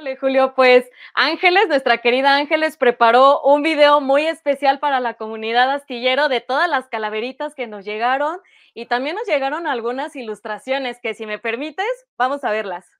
Híjole, Julio, pues Ángeles, nuestra querida Ángeles, preparó un video muy especial para la comunidad astillero de todas las calaveritas que nos llegaron y también nos llegaron algunas ilustraciones que si me permites, vamos a verlas.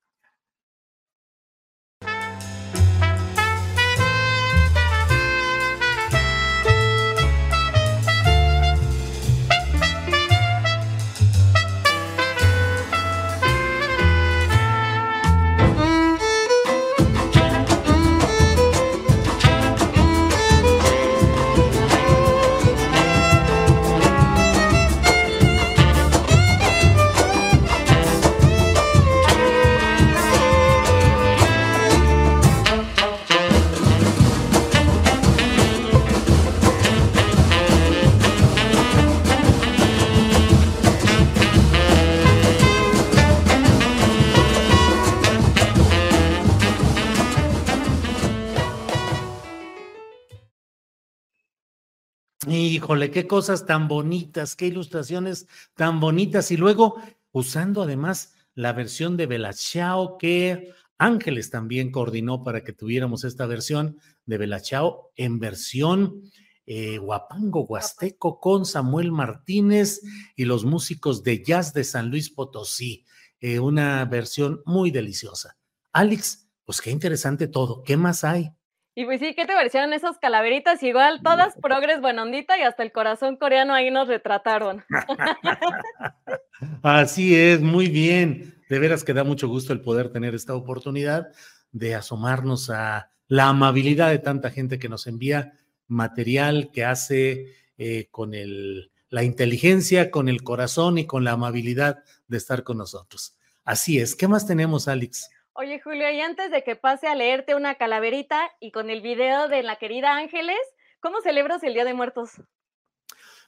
Híjole, qué cosas tan bonitas, qué ilustraciones tan bonitas. Y luego, usando además la versión de Belachao que Ángeles también coordinó para que tuviéramos esta versión de Belachao en versión eh, guapango huasteco con Samuel Martínez y los músicos de jazz de San Luis Potosí. Eh, una versión muy deliciosa. Alex, pues qué interesante todo. ¿Qué más hay? Y pues sí, ¿qué te parecieron esas calaveritas? Igual, todas progres, buenondita y hasta el corazón coreano ahí nos retrataron. Así es, muy bien. De veras que da mucho gusto el poder tener esta oportunidad de asomarnos a la amabilidad de tanta gente que nos envía material que hace eh, con el, la inteligencia, con el corazón y con la amabilidad de estar con nosotros. Así es. ¿Qué más tenemos, Alex? Oye, Julio, y antes de que pase a leerte una calaverita y con el video de la querida Ángeles, ¿cómo celebras el Día de Muertos?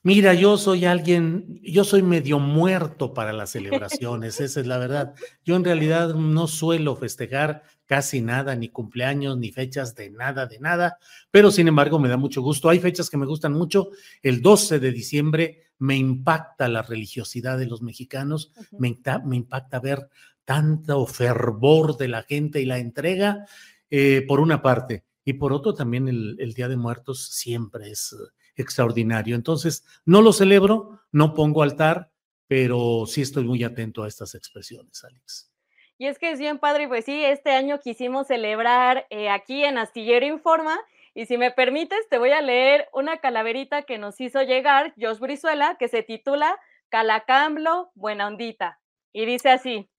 Mira, yo soy alguien, yo soy medio muerto para las celebraciones, esa es la verdad. Yo en realidad no suelo festejar casi nada, ni cumpleaños, ni fechas de nada, de nada, pero sin embargo me da mucho gusto. Hay fechas que me gustan mucho. El 12 de diciembre me impacta la religiosidad de los mexicanos, me, me impacta ver tanto fervor de la gente y la entrega, eh, por una parte, y por otro también el, Día de Muertos siempre es extraordinario. Entonces, no lo celebro, no pongo altar, pero sí estoy muy atento a estas expresiones, Alex. Y es que es bien padre, pues sí, este año quisimos celebrar eh, aquí en Astillero Informa. Y si me permites, te voy a leer una calaverita que nos hizo llegar Josh Brizuela, que se titula Calacamblo, buena ondita. Y dice así,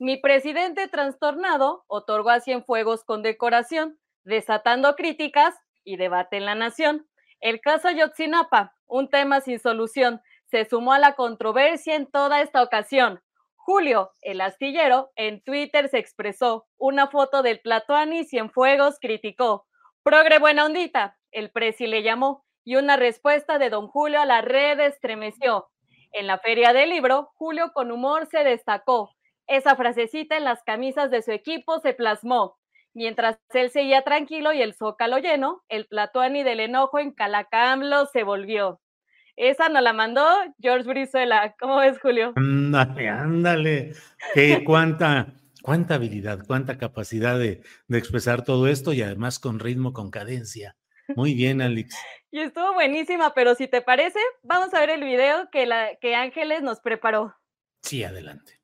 mi presidente trastornado otorgó a Cienfuegos con decoración, desatando críticas y debate en la nación. El caso Yotzinapa, un tema sin solución, se sumó a la controversia en toda esta ocasión. Julio, el astillero, en Twitter se expresó. Una foto del Tlatuani Cienfuegos criticó. Progre buena ondita, el presi le llamó. Y una respuesta de don Julio a la red estremeció. En la feria del libro, Julio con humor se destacó. Esa frasecita en las camisas de su equipo se plasmó. Mientras él seguía tranquilo y el zócalo lleno, el Tlatuani del enojo en Calacamlo se volvió. Esa nos la mandó George Brizuela. ¿Cómo ves, Julio? Ándale, ándale. Qué cuánta, cuánta habilidad, cuánta capacidad de, de, expresar todo esto y además con ritmo, con cadencia. Muy bien, Alex. Y estuvo buenísima, pero si te parece, vamos a ver el video que, la, que Ángeles nos preparó. Sí, adelante.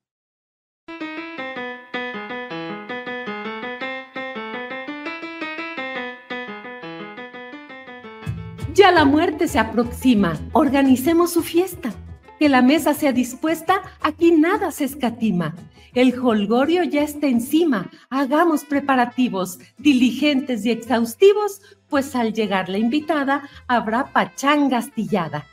Ya la muerte se aproxima, organicemos su fiesta. Que la mesa sea dispuesta, aquí nada se escatima. El holgorio ya está encima, hagamos preparativos, diligentes y exhaustivos, pues al llegar la invitada habrá pachanga astillada.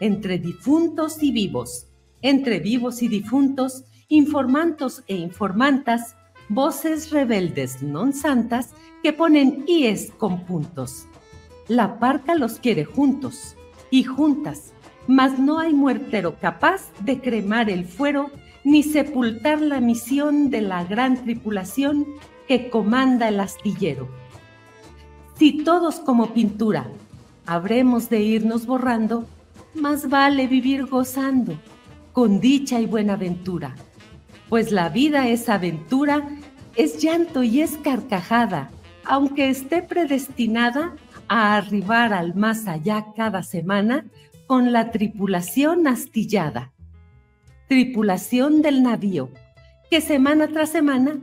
Entre difuntos y vivos, entre vivos y difuntos, informantos e informantas, voces rebeldes non santas que ponen ies con puntos la parca los quiere juntos y juntas, mas no hay muertero capaz de cremar el fuero ni sepultar la misión de la gran tripulación que comanda el astillero. Si todos como pintura habremos de irnos borrando, más vale vivir gozando, con dicha y buena ventura, pues la vida es aventura, es llanto y es carcajada, aunque esté predestinada a arribar al más allá cada semana con la tripulación astillada. Tripulación del navío, que semana tras semana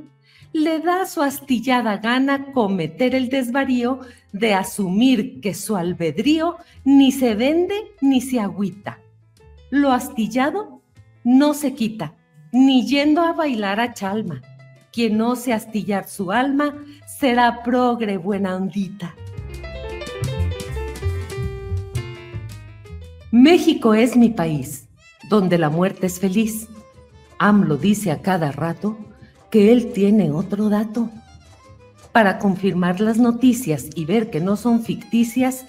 le da su astillada gana cometer el desvarío de asumir que su albedrío ni se vende ni se agüita. Lo astillado no se quita, ni yendo a bailar a chalma. Quien ose astillar su alma será progre buena ondita. México es mi país, donde la muerte es feliz. AMLO dice a cada rato que él tiene otro dato. Para confirmar las noticias y ver que no son ficticias,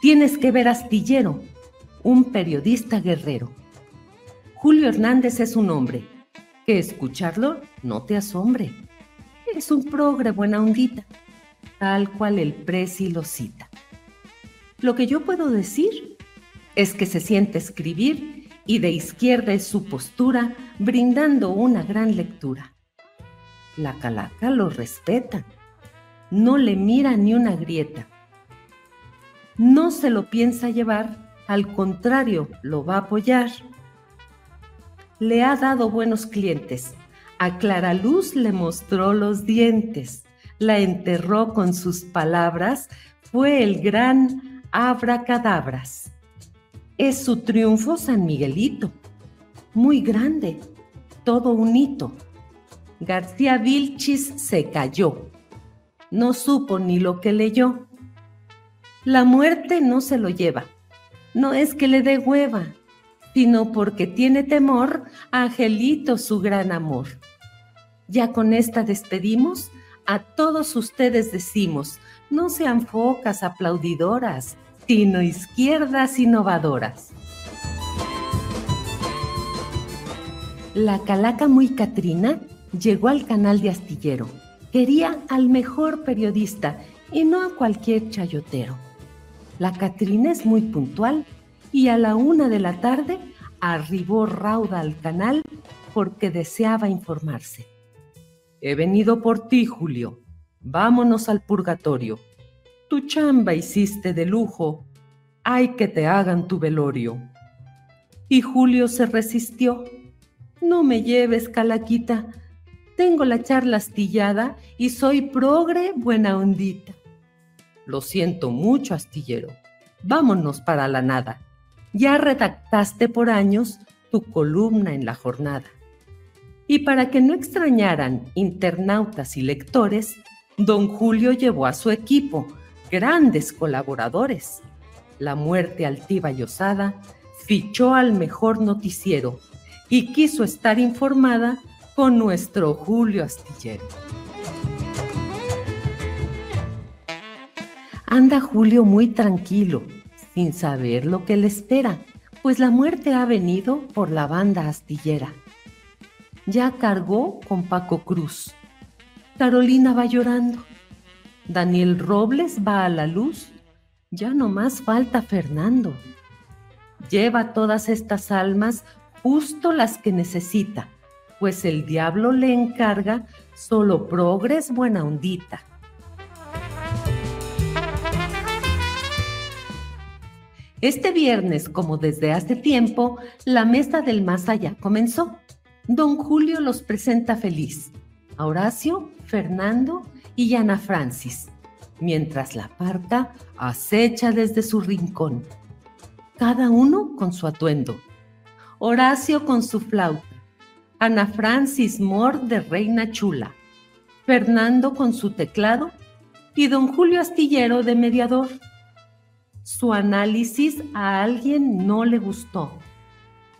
tienes que ver Astillero, un periodista guerrero. Julio Hernández es un hombre, que escucharlo no te asombre. Es un progre buena ondita, tal cual el presi lo cita. Lo que yo puedo decir es que se siente escribir y de izquierda es su postura, brindando una gran lectura. La calaca lo respeta, no le mira ni una grieta. No se lo piensa llevar, al contrario, lo va a apoyar. Le ha dado buenos clientes, a Clara Luz le mostró los dientes, la enterró con sus palabras, fue el gran abracadabras es su triunfo San Miguelito. Muy grande, todo un hito. García Vilchis se cayó. No supo ni lo que leyó. La muerte no se lo lleva. No es que le dé hueva, sino porque tiene temor a Angelito su gran amor. Ya con esta despedimos, a todos ustedes decimos, no sean focas aplaudidoras, sino izquierdas innovadoras. La calaca muy Catrina llegó al canal de Astillero. Quería al mejor periodista y no a cualquier chayotero. La Catrina es muy puntual y a la una de la tarde arribó rauda al canal porque deseaba informarse. He venido por ti, Julio. Vámonos al purgatorio tu chamba hiciste de lujo, hay que te hagan tu velorio. Y Julio se resistió. No me lleves, calaquita, Tengo la charla astillada y soy progre buena ondita. Lo siento mucho, astillero. Vámonos para la nada. Ya redactaste por años tu columna en la jornada. Y para que no extrañaran internautas y lectores, don Julio llevó a su equipo, grandes colaboradores. La muerte altiva y osada fichó al mejor noticiero y quiso estar informada con nuestro Julio Astillero. Anda Julio muy tranquilo, sin saber lo que le espera, pues la muerte ha venido por la banda astillera. Ya cargó con Paco Cruz. Carolina va llorando. Daniel Robles va a la luz. Ya no más falta Fernando. Lleva todas estas almas justo las que necesita, pues el diablo le encarga solo progres buena ondita. Este viernes, como desde hace tiempo, la mesa del más allá comenzó. Don Julio los presenta feliz. A Horacio, Fernando y Ana Francis, mientras la parca acecha desde su rincón. Cada uno con su atuendo. Horacio con su flauta. Ana Francis Mor de Reina Chula. Fernando con su teclado y don Julio Astillero de mediador su análisis a alguien no le gustó.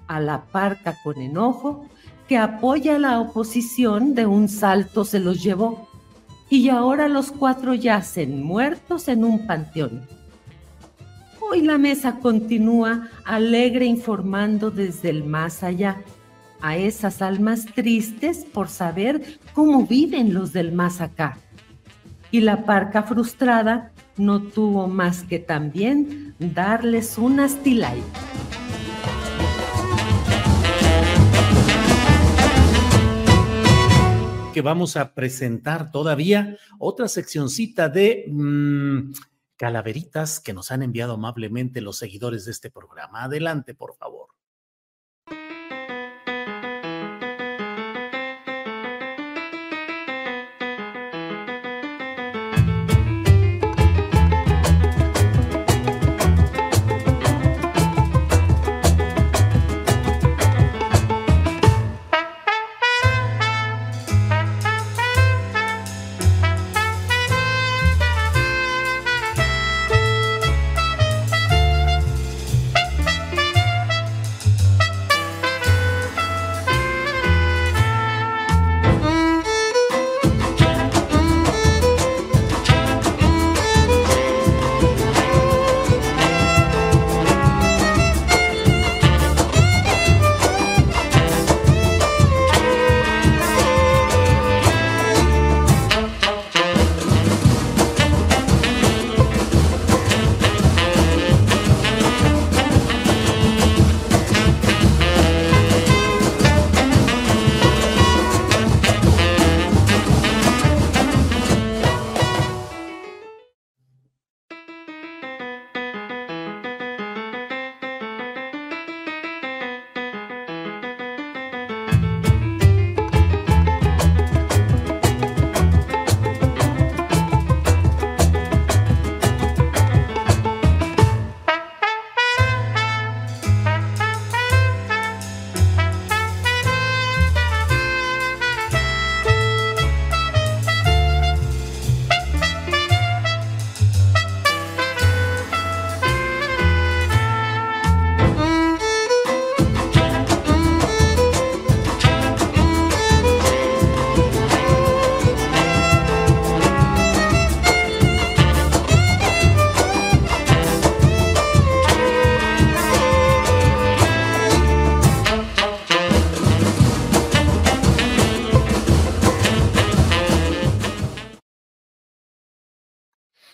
A la parca con enojo, que apoya la oposición de un salto se los llevó. Y ahora los cuatro yacen muertos en un panteón. Hoy la mesa continúa alegre informando desde el más allá a esas almas tristes por saber cómo viven los del más acá. Y la parca frustrada no tuvo más que también darles un astilay. Que vamos a presentar todavía otra seccioncita de mm, calaveritas que nos han enviado amablemente los seguidores de este programa. Adelante, por favor.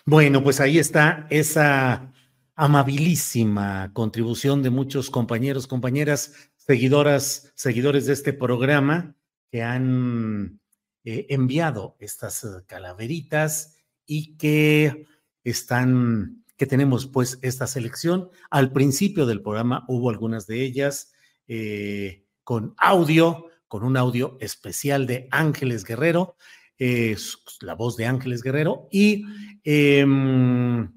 Bueno, pues ahí está esa amabilísima contribución de muchos compañeros, compañeras, seguidoras, seguidores de este programa que han eh, enviado estas eh, calaveritas y que están, que tenemos pues esta selección. Al principio del programa hubo algunas de ellas eh, con audio, con un audio especial de Ángeles Guerrero, la voz de Ángeles Guerrero, y, em,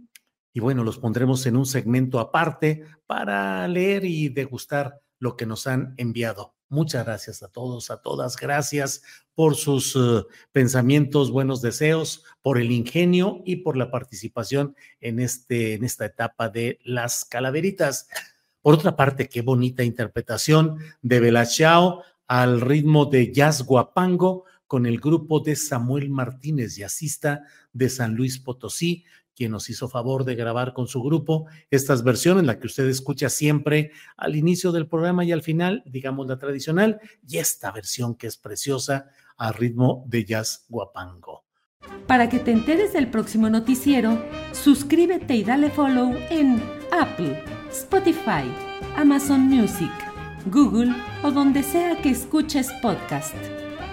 y bueno, los pondremos en un segmento aparte para leer y degustar lo que nos han enviado. Muchas gracias a todos, a todas. Gracias por sus eh, pensamientos, buenos deseos, por el ingenio y por la participación en, este, en esta etapa de las calaveritas. Por otra parte, qué bonita interpretación de Belachao al ritmo de jazz guapango con el grupo de Samuel Martínez, jazzista de San Luis Potosí, quien nos hizo favor de grabar con su grupo estas versiones, la que usted escucha siempre al inicio del programa y al final, digamos la tradicional, y esta versión que es preciosa a ritmo de jazz guapango. Para que te enteres del próximo noticiero, suscríbete y dale follow en Apple, Spotify, Amazon Music, Google o donde sea que escuches podcast.